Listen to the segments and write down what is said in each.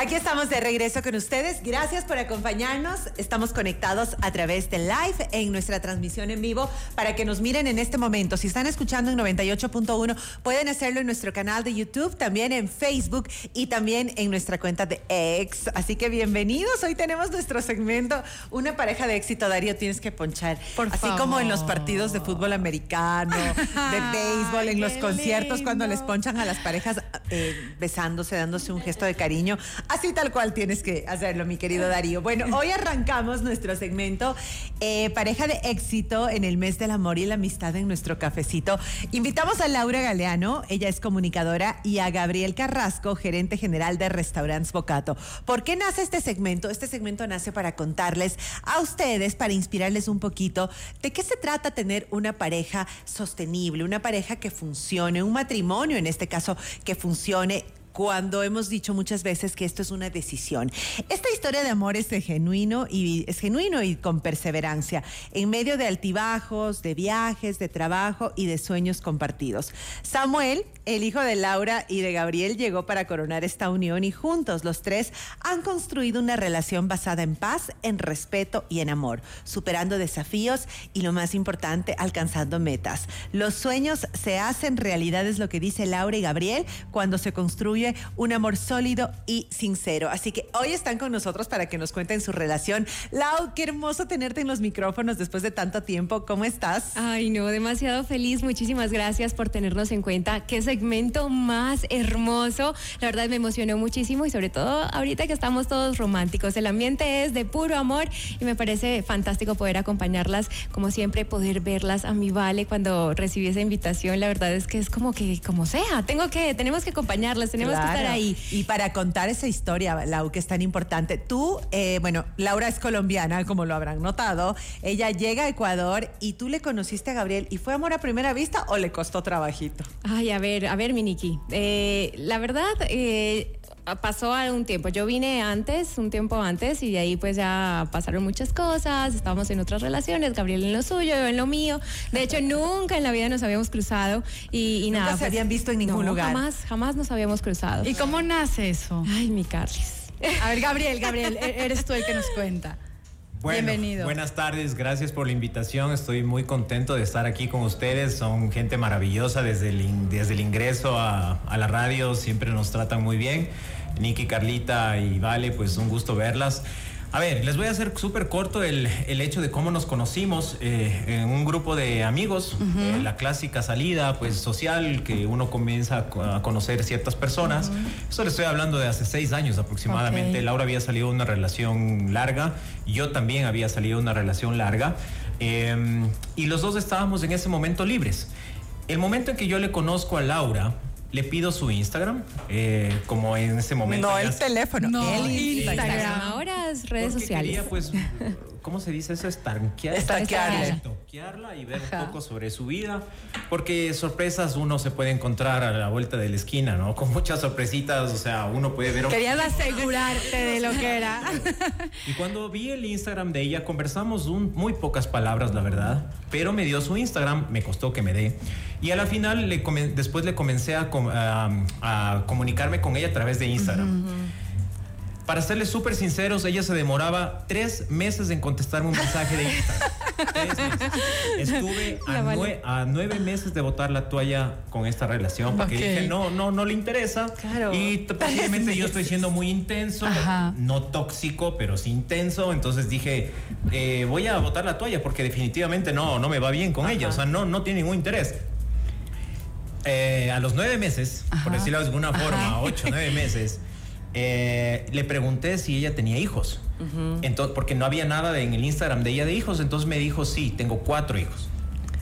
Aquí estamos de regreso con ustedes. Gracias por acompañarnos. Estamos conectados a través de live en nuestra transmisión en vivo para que nos miren en este momento. Si están escuchando en 98.1, pueden hacerlo en nuestro canal de YouTube, también en Facebook y también en nuestra cuenta de X. Así que bienvenidos. Hoy tenemos nuestro segmento Una pareja de éxito, Darío, tienes que ponchar. Por Así como en los partidos de fútbol americano, de béisbol, en los conciertos, cuando les ponchan a las parejas eh, besándose, dándose un gesto de cariño. Así tal cual tienes que hacerlo, mi querido Darío. Bueno, hoy arrancamos nuestro segmento eh, Pareja de éxito en el mes del amor y la amistad en nuestro cafecito. Invitamos a Laura Galeano, ella es comunicadora, y a Gabriel Carrasco, gerente general de Restaurants Bocato. ¿Por qué nace este segmento? Este segmento nace para contarles a ustedes, para inspirarles un poquito de qué se trata tener una pareja sostenible, una pareja que funcione, un matrimonio en este caso que funcione cuando hemos dicho muchas veces que esto es una decisión. Esta historia de amor es de genuino y es genuino y con perseverancia, en medio de altibajos, de viajes, de trabajo y de sueños compartidos. Samuel, el hijo de Laura y de Gabriel, llegó para coronar esta unión y juntos los tres han construido una relación basada en paz, en respeto y en amor, superando desafíos y lo más importante, alcanzando metas. Los sueños se hacen realidad, es lo que dice Laura y Gabriel, cuando se construye un amor sólido y sincero. Así que hoy están con nosotros para que nos cuenten su relación. Lau, qué hermoso tenerte en los micrófonos después de tanto tiempo. ¿Cómo estás? Ay, no, demasiado feliz. Muchísimas gracias por tenernos en cuenta. Qué segmento más hermoso. La verdad me emocionó muchísimo y sobre todo ahorita que estamos todos románticos. El ambiente es de puro amor y me parece fantástico poder acompañarlas, como siempre, poder verlas a mi vale cuando recibí esa invitación. La verdad es que es como que, como sea, tengo que, tenemos que acompañarlas, tenemos que estar ahí. Y para contar esa historia, Lau, que es tan importante, tú, eh, bueno, Laura es colombiana, como lo habrán notado, ella llega a Ecuador y tú le conociste a Gabriel y fue amor a primera vista o le costó trabajito. Ay, a ver, a ver, Miniki. Eh, la verdad, eh, pasó un tiempo. Yo vine antes, un tiempo antes, y de ahí pues ya pasaron muchas cosas. Estábamos en otras relaciones, Gabriel en lo suyo, yo en lo mío. De hecho, nunca en la vida nos habíamos cruzado y, y Nunca nada. se pues, habían visto en ningún no, lugar. Jamás, jamás nos habíamos cruzado. ¿Y cómo nace eso? Ay, mi Carlis. A ver, Gabriel, Gabriel, e- eres tú el que nos cuenta. Bueno, Bienvenido. Buenas tardes, gracias por la invitación. Estoy muy contento de estar aquí con ustedes. Son gente maravillosa desde el, in- desde el ingreso a, a la radio. Siempre nos tratan muy bien. Nicky, Carlita y Vale, pues un gusto verlas. A ver, les voy a hacer súper corto el, el hecho de cómo nos conocimos eh, en un grupo de amigos, eh, la clásica salida pues social que uno comienza a co- a conocer ciertas personas. Eso le estoy hablando de hace seis años aproximadamente. Laura había salido de una relación larga, yo también había salido de una relación larga, eh, y los dos estábamos en ese momento libres. El momento en que yo le conozco a Laura, le pido su Instagram, eh, como en ese momento... No el teléfono, No, el Instagram. Instagram. Ahora es redes porque sociales. Quería, pues, ¿cómo se dice eso? Estanquear. Estanquearle. Estanquearla y ver Ajá. un poco sobre su vida. Porque sorpresas uno se puede encontrar a la vuelta de la esquina, ¿no? Con muchas sorpresitas, o sea, uno puede ver... Querías asegurarte de lo que era. Y cuando vi el Instagram de ella, conversamos un- muy pocas palabras, la verdad, pero me dio su Instagram, me costó que me dé. Y a la final, le después le comencé a, a- a comunicarme con ella a través de Instagram. Para serles súper sinceros, ella se demoraba tres meses en contestarme un mensaje de Instagram. Tres meses. Estuve a, La vale. nue- a nueve meses de botar la toalla con esta relación porque dije, no, no, no le interesa. Claro. Y posiblemente yo estoy siendo muy intenso, Ajá. no tóxico, pero sí intenso. Entonces dije, eh, voy a botar la toalla porque definitivamente no, no me va bien con ella. O sea, no, no tiene ningún interés. Eh, a los nueve meses, por Ajá. decirlo de alguna forma, ocho, nueve meses, eh, le pregunté si ella tenía hijos. Entonces, porque no había nada de- en el Instagram de ella de hijos. Entonces me dijo, sí, tengo cuatro hijos.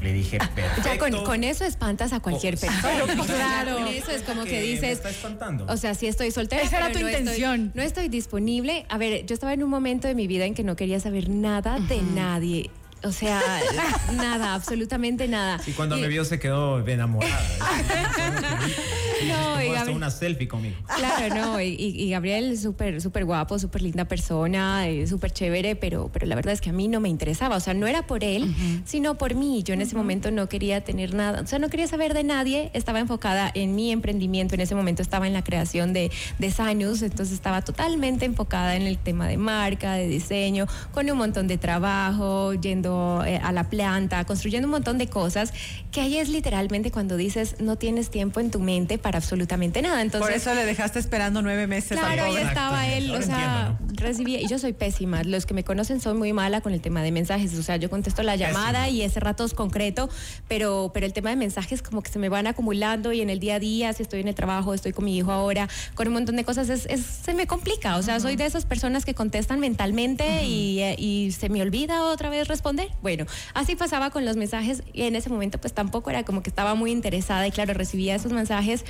Le dije, perfecto. Ya con, con eso espantas a cualquier Oh, persona. claro, claro. Con eso es como que me dices, está espantando. o sea, sí estoy soltera. Esa era tu no estoy- intención. no estoy disponible. A ver, yo estaba en un momento de mi vida en que no quería saber nada de nadie. O sea, nada, absolutamente nada. Y cuando Y- me vio se quedó enamorada. No, y Gabriel- una selfie conmigo. Claro, no, y, y- Gabriel súper súper guapo, súper linda persona, eh, súper chévere, pero, pero la verdad es que a mí no me interesaba, o sea, no era por él, sino por mí. Yo en ese momento no quería tener nada, o sea, no quería saber de nadie, estaba enfocada en mi emprendimiento, en ese momento estaba en la creación de, de Sanus, entonces estaba totalmente enfocada en el tema de marca, de diseño, con un montón de trabajo, yendo eh, a la planta, construyendo un montón de cosas, que ahí es literalmente cuando dices, no tienes tiempo en tu mente para absolutamente nada. Entonces, Por eso le dejaste esperando nueve meses Claro, ahí pobre. estaba él, Ahora o sea, entiendo, recibía, y yo soy pésima, los que me conocen son muy mala con el tema de mensajes, o sea, yo contesto la llamada Pésima. y ese rato es concreto, pero, pero el tema de mensajes como que se me van acumulando y en el día a día, si estoy en el trabajo, estoy con mi hijo ahora, con un montón de cosas, es, es- se me complica, o sea, soy de esas personas que contestan mentalmente y, eh, y se me olvida otra vez responder. Bueno, así pasaba con los mensajes y en ese momento pues tampoco era como que estaba muy interesada y claro, recibía esos mensajes.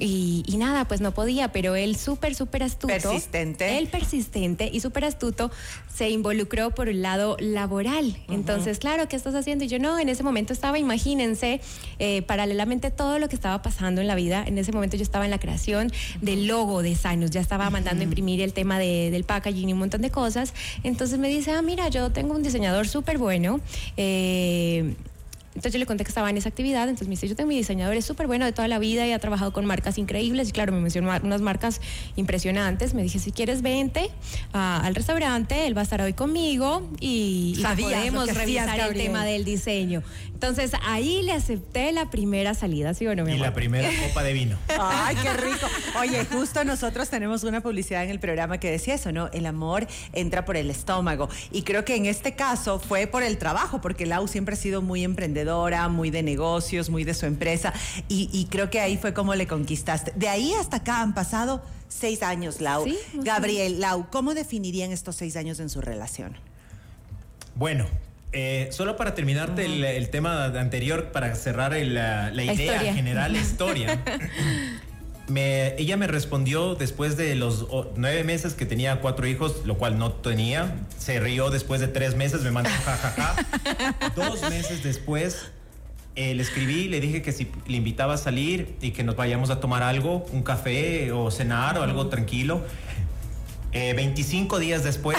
Y, y nada, pues no podía, pero él súper, súper astuto. Persistente. Él persistente y súper astuto se involucró por el lado laboral. Entonces, claro, ¿qué estás haciendo? Y yo no, en ese momento estaba, imagínense, eh, paralelamente todo lo que estaba pasando en la vida. En ese momento yo estaba en la creación del logo de Sinus, ya estaba mandando imprimir el tema de- del packaging y un montón de cosas. Entonces me dice, ah, mira, yo tengo un diseñador súper bueno. eh, entonces yo le conté que estaba en esa actividad, entonces me dice, yo tengo mi diseñador, es súper bueno de toda la vida y ha trabajado con marcas increíbles y claro, me mencionó unas marcas impresionantes. Me dije, si quieres vente al restaurante, él va a estar hoy conmigo y, y podemos hacías, revisar el Gabriel. tema del diseño. Entonces ahí le acepté la primera salida, ¿sí o no, mi Y amor? la primera copa de vino. Ay, qué rico. Oye, justo nosotros tenemos una publicidad en el programa que decía eso, ¿no? El amor entra por el estómago. Y creo que en este caso fue por el trabajo, porque Lau siempre ha sido muy emprendedora, muy de negocios, muy de su empresa. Y, y creo que ahí fue como le conquistaste. De ahí hasta acá han pasado seis años, Lau. Sí, Gabriel, Lau, ¿cómo definirían estos seis años en su relación? Bueno, eh, solo para terminarte el, el tema anterior, para cerrar el, la, idea historia. general, la historia. me- ella me respondió después de los nueve meses que tenía cuatro hijos, lo cual no tenía. Se rió después de tres meses, me mandó jajaja. Dos meses después eh, le escribí, le dije que si le invitaba a salir y que nos vayamos a tomar algo, un café o cenar o algo tranquilo. Eh, 25 días después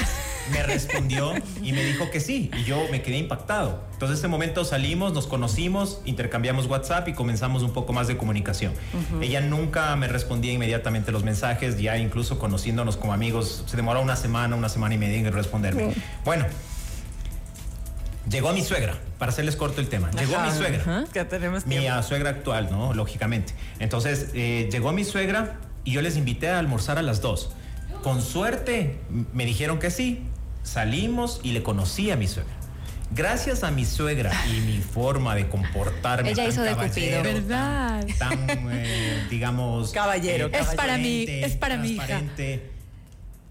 me respondió y me dijo que sí, y yo me quedé impactado. Entonces, en ese momento salimos, nos conocimos, intercambiamos WhatsApp y comenzamos un poco más de comunicación. Ella nunca me respondía inmediatamente los mensajes, ya incluso conociéndonos como amigos, se demoró una semana, una semana y media en responderme. Bueno, llegó mi suegra, para hacerles corto el tema. Llegó mi suegra. Que tenemos Mi tiempo. suegra actual, ¿no? Lógicamente. Entonces, eh, llegó mi suegra y yo les invité a almorzar a las dos. Con suerte, me dijeron que sí. Salimos y le conocí a mi suegra. Gracias a mi suegra y mi forma de comportarme. Ella tan hizo de Cupido. caballero, ¿Verdad? Tan, tan, eh, digamos. Caballero, Es para mí, es para mi hija. transparente.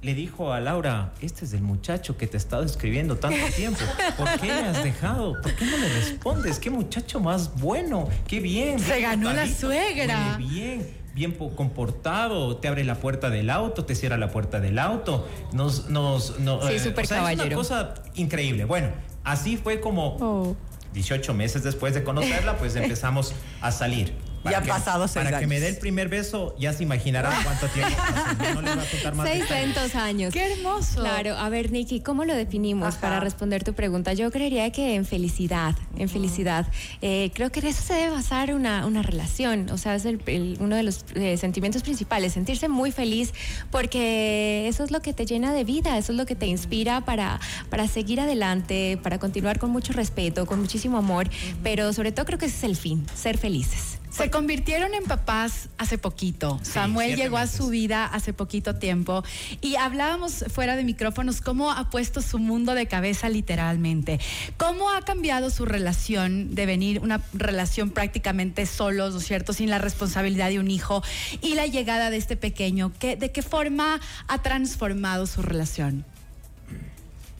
Le dijo a Laura, este es el muchacho que te ha estado escribiendo tanto tiempo. ¿Por qué le has dejado? ¿Por qué no le respondes? Qué muchacho más bueno. Qué bien. Se bien ganó la suegra. huele bien, bien po- comportado. Te abre la puerta del auto, te cierra la puerta del auto. Nos, nos, no, Sí, eh, súper o sea, Es una cosa increíble. Bueno, así fue como Oh. 18 meses después de conocerla, pues empezamos a salir. Ya han pasado seis Para que me dé el primer beso, ya se imaginarán cuánto tiempo pasó. No les voy a contar más Seis detalles. lentos años. ¡Qué hermoso! Claro, a ver, Nikki, ¿cómo lo definimos Ajá. para responder tu pregunta? Yo creería que en felicidad, en felicidad. Eh, creo que en eso se debe basar una, una relación, o sea, es el- el- uno de los eh, sentimientos principales, sentirse muy feliz, porque eso es lo que te llena de vida, eso es lo que te inspira para, para seguir adelante, para continuar con mucho respeto, con muchísimo amor, pero sobre todo creo que ese es el fin, ser felices. Se convirtieron en papás hace poquito. Sí, Samuel llegó a su vida hace poquito tiempo y hablábamos fuera de micrófonos cómo ha puesto su mundo de cabeza literalmente. ¿Cómo ha cambiado su relación de venir una relación prácticamente solos, ¿no es cierto? Sin la responsabilidad de un hijo y la llegada de este pequeño. ¿Qué, ¿De qué forma ha transformado su relación?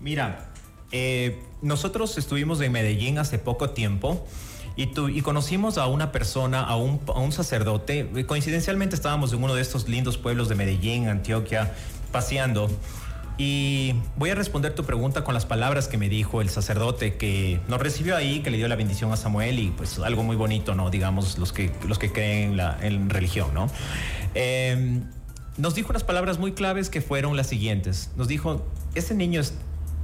Mira, eh, nosotros estuvimos en Medellín hace poco tiempo y, tu- conocimos a una persona, a un, sacerdote. Eh, Coincidencialmente estábamos en uno de estos lindos pueblos de Medellín, Antioquia, paseando. Y voy a responder tu pregunta con las palabras que me dijo el sacerdote que nos recibió ahí, que le dio la bendición a Samuel y pues algo muy bonito, ¿no? Digamos, los que, los que creen en, la, en religión, ¿no? Eh, nos dijo unas palabras muy claves que fueron las siguientes. Nos dijo, ese niño es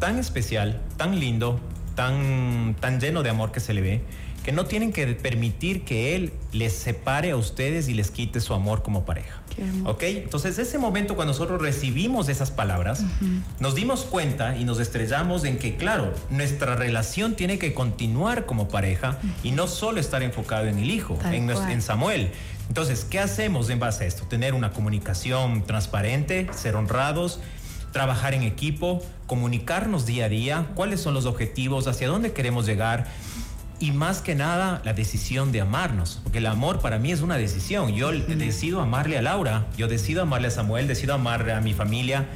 tan especial, tan lindo, tan, tan lleno de amor que se le ve, que no tienen que permitir que él les separe a ustedes y les quite su amor como pareja. ¿Ok? Entonces, ese momento cuando nosotros recibimos esas palabras, nos dimos cuenta y nos estrellamos en que, claro, nuestra relación tiene que continuar como pareja y no solo estar enfocado en el hijo, en, en Samuel. Entonces, ¿qué hacemos en base a esto? Tener una comunicación transparente, ser honrados, trabajar en equipo, comunicarnos día a día, cuáles son los objetivos, hacia dónde queremos llegar y más que nada la decisión de amarnos, porque el amor para mí es una decisión. Yo decido amarle a Laura, yo decido amarle a Samuel, decido amarle a mi familia.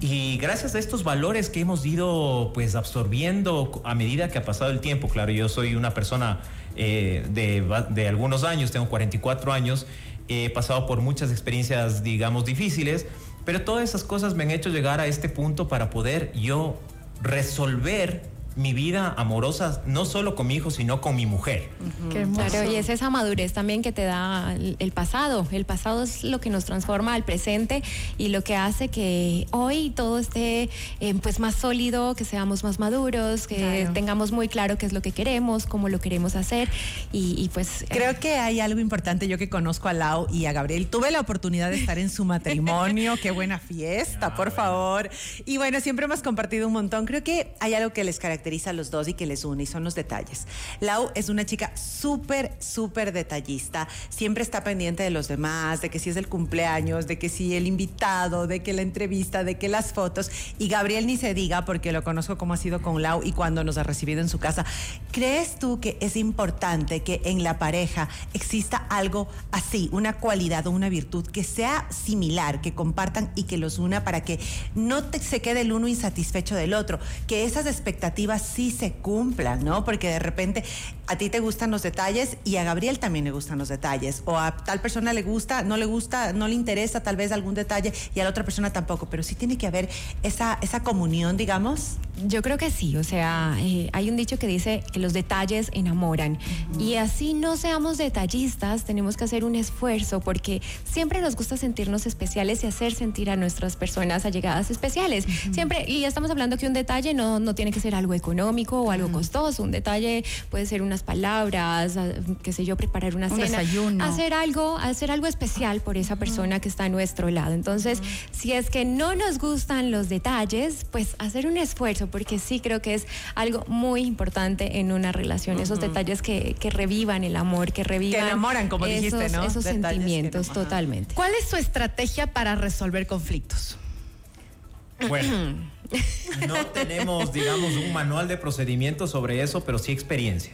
Y gracias a estos valores que hemos ido pues absorbiendo a medida que ha pasado el tiempo, claro, yo soy una persona eh, de, de algunos años, tengo 44 años, he pasado por muchas experiencias, digamos, difíciles, pero todas esas cosas me han hecho llegar a este punto para poder yo resolver mi vida amorosa, no solo con mi hijo, sino con mi mujer. Claro, y es esa madurez también que te da el pasado. El pasado es lo que nos transforma al presente y lo que hace que hoy todo esté eh, pues más sólido, que seamos más maduros, que tengamos muy claro qué es lo que queremos, cómo lo queremos hacer y, pues... Eh, Creo que hay algo importante, yo que conozco a Lau y a Gabriel, tuve la oportunidad de estar en su matrimonio, qué buena fiesta, por favor. Y bueno, siempre hemos compartido un montón. Creo que hay algo que les caracteriza caracteriza a los dos y que les une y son los detalles. Lau es una chica súper, súper detallista. Siempre está pendiente de los demás, de que si es el cumpleaños, de que si el invitado, de que la entrevista, de que las fotos. Y Gabriel ni se diga porque lo conozco como ha sido con Lau y cuando nos ha recibido en su casa. ¿Crees tú que es importante que en la pareja exista algo así, una cualidad o una virtud que sea similar, que compartan y que los una para que no se quede el uno insatisfecho del otro, que esas expectativas sí se cumplan, ¿no? Porque de repente a ti te gustan los detalles y a Gabriel también le gustan los detalles. O a tal persona le gusta, no le gusta, no le interesa tal vez algún detalle y a la otra persona tampoco. Pero sí tiene que haber esa, esa comunión, digamos. Yo creo que sí. O sea, eh, hay un dicho que dice que los detalles enamoran. Y así no seamos detallistas, tenemos que hacer un esfuerzo porque siempre nos gusta sentirnos especiales y hacer sentir a nuestras personas allegadas especiales. Siempre, y estamos hablando que un detalle no, no tiene que ser algo económico o algo costoso. Un detalle puede ser unas palabras, qué sé yo, preparar una cena. Hacer algo, hacer algo especial por esa persona que está a nuestro lado. Entonces, si es que no nos gustan los detalles, pues hacer un esfuerzo, porque sí creo que es algo muy importante en una relación. Esos detalles que, revivan el amor, que revivan. Que enamoran, como esos, dijiste, ¿no? Esos sentimientos, totalmente. ¿Cuál es su estrategia para resolver conflictos? Bueno, no tenemos, digamos, un manual de procedimientos sobre eso, pero sí experiencia.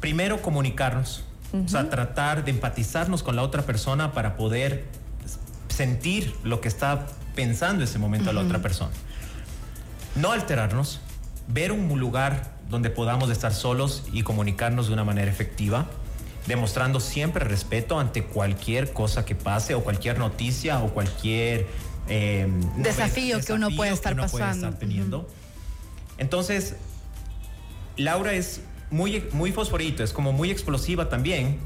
Primero, comunicarnos. O sea, tratar de empatizarnos con la otra persona para poder sentir lo que está pensando en ese momento la otra persona. No alterarnos, ver un lugar donde podamos estar solos y comunicarnos de una manera efectiva, demostrando siempre respeto ante cualquier cosa que pase o cualquier noticia o cualquier eh, desafío, que uno puede estar pasando. teniendo. Entonces, Laura es muy, muy fosforito, es como muy explosiva también,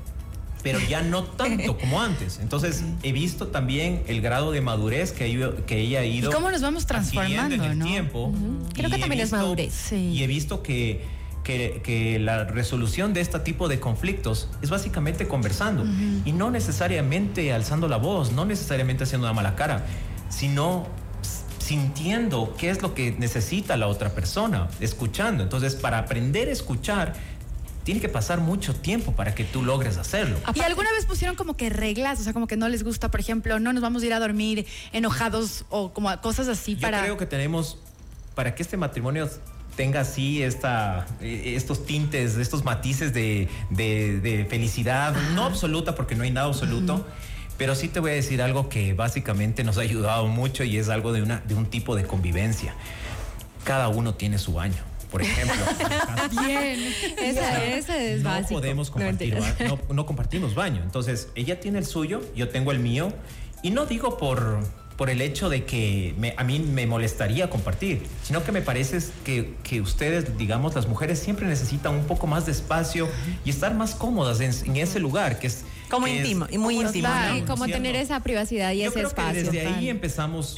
pero ya no tanto como antes. Entonces, he visto también el grado de madurez que, que ella ha ido. ¿Y cómo nos vamos transformando en el tiempo. Creo que también es madurez. Y he visto que, que, la resolución de este tipo de conflictos es básicamente conversando y no necesariamente alzando la voz, no necesariamente haciendo una mala cara sino sintiendo qué es lo que necesita la otra persona, escuchando. Entonces, para aprender a escuchar, tiene que pasar mucho tiempo para que tú logres hacerlo. ¿Y alguna vez pusieron como que reglas? O sea, como que no les gusta, por ejemplo, no nos vamos a ir a dormir enojados o como cosas así para... Yo creo que tenemos, para que este matrimonio tenga así esta, eh, estos tintes, estos matices de, felicidad, no absoluta porque no hay nada absoluto. Pero sí te voy a decir algo que básicamente nos ha ayudado mucho y es algo de, una, de un tipo de convivencia. Cada uno tiene su baño por ejemplo. Bien, ese, es no básico. Podemos compartir, no, no, compartimos baño. Entonces, ella tiene el suyo, yo tengo el mío. Y no digo por, por el hecho de que me- a mí me molestaría compartir, sino que me parece que, que ustedes, digamos, las mujeres siempre necesitan un poco más de espacio y estar más cómodas en, en ese lugar que es... Como íntimo, y muy íntimo, ¿no? Como tener esa privacidad y Yo ese creo espacio. que desde ahí empezamos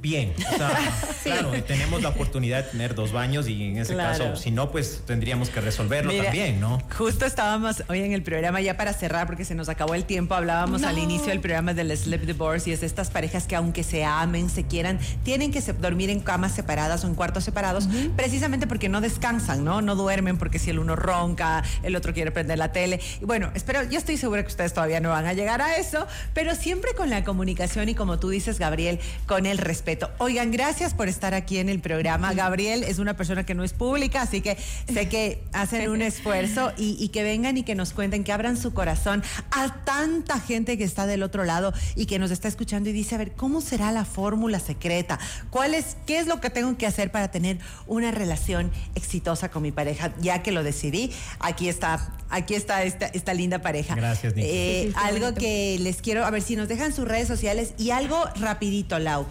bien. O sea, Claro, tenemos la oportunidad de tener dos baños y en ese Claro. caso, si no, pues tendríamos que resolverlo Mira, también, ¿no? Justo estábamos hoy en el programa, ya para cerrar, porque se nos acabó el tiempo, hablábamos al inicio del programa del Sleep Divorce y es de estas parejas que aunque se amen, se quieran, tienen que se- dormir en camas separadas o en cuartos separados, precisamente porque no descansan, ¿no? No duermen porque si el uno ronca, el otro quiere prender la tele. Y bueno, espero, yo estoy segura que ustedes todavía no van a llegar a eso, pero siempre con la comunicación y como tú dices, Gabriel, con el respeto. Oigan, gracias por estar aquí en el programa. Gabriel es una persona que no es pública, así que sé que hacen un esfuerzo y, y que vengan y que nos cuenten, que abran su corazón a tanta gente que está del otro lado y que nos está escuchando y dice, a ver, ¿cómo será la fórmula secreta? ¿Cuál es, ¿Qué es lo que tengo que hacer para tener una relación exitosa con mi pareja? Ya que lo decidí, aquí está, aquí está esta, esta linda pareja. Gracias. Eh, Sí, sí, está algo bonito. que les quiero, a ver si nos dejan sus redes sociales y algo rapidito, Lau.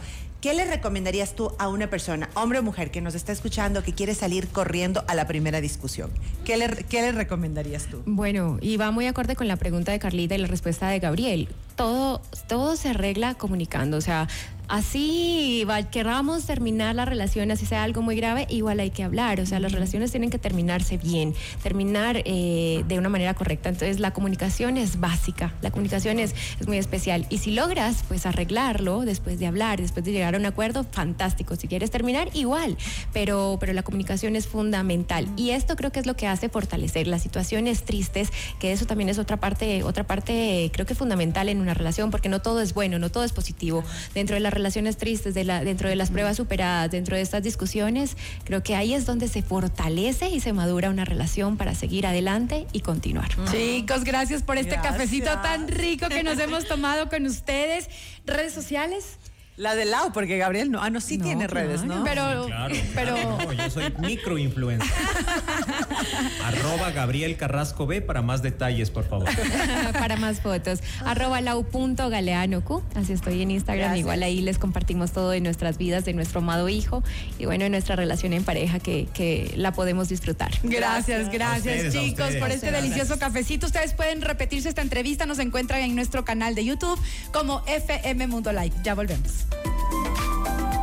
¿Qué le recomendarías tú a una persona, hombre o mujer, que nos está escuchando, que quiere salir corriendo a la primera discusión? ¿Qué le, recomendarías tú? Bueno, y va muy acorde con la pregunta de Carlita y la respuesta de Gabriel. Todo, todo se arregla comunicando, o sea, así querramos terminar la relación, así sea algo muy grave, igual hay que hablar, o sea, las relaciones tienen que terminarse bien, terminar eh, de una manera correcta. Entonces, la comunicación es básica, la comunicación es, es muy especial. Y si logras, pues, arreglarlo después de hablar, después de llegar a un acuerdo, fantástico. Si quieres terminar, igual, pero, pero la comunicación es fundamental. Y esto creo que es lo que hace fortalecer las situaciones tristes, que eso también es otra parte, otra parte creo que fundamental en una relación, porque no todo es bueno, no todo es positivo. Dentro de las relaciones tristes, de la, dentro de las pruebas superadas, dentro de estas discusiones, creo que ahí es donde se fortalece y se madura una relación para seguir adelante y continuar. Chicos, gracias por este Gracias. cafecito tan rico que nos hemos tomado con ustedes. ¿Redes sociales? La de Lau, porque Gabriel no, ah, no, sí No, tiene redes, ¿no? Pero, Claro, pero claro, no, yo soy microinfluencer. Arroba Gabriel Carrasco B para más detalles, por favor. para más fotos. Arroba lau.galeanocu. Así estoy en Instagram. Gracias. Igual ahí les compartimos todo de nuestras vidas, de nuestro amado hijo y bueno, de nuestra relación en pareja que, que la podemos disfrutar. Gracias, Gracias. ustedes, chicos, por este Gracias. delicioso cafecito. Ustedes pueden repetirse esta entrevista, nos encuentran en nuestro canal de YouTube como FM Mundo Live. Ya volvemos.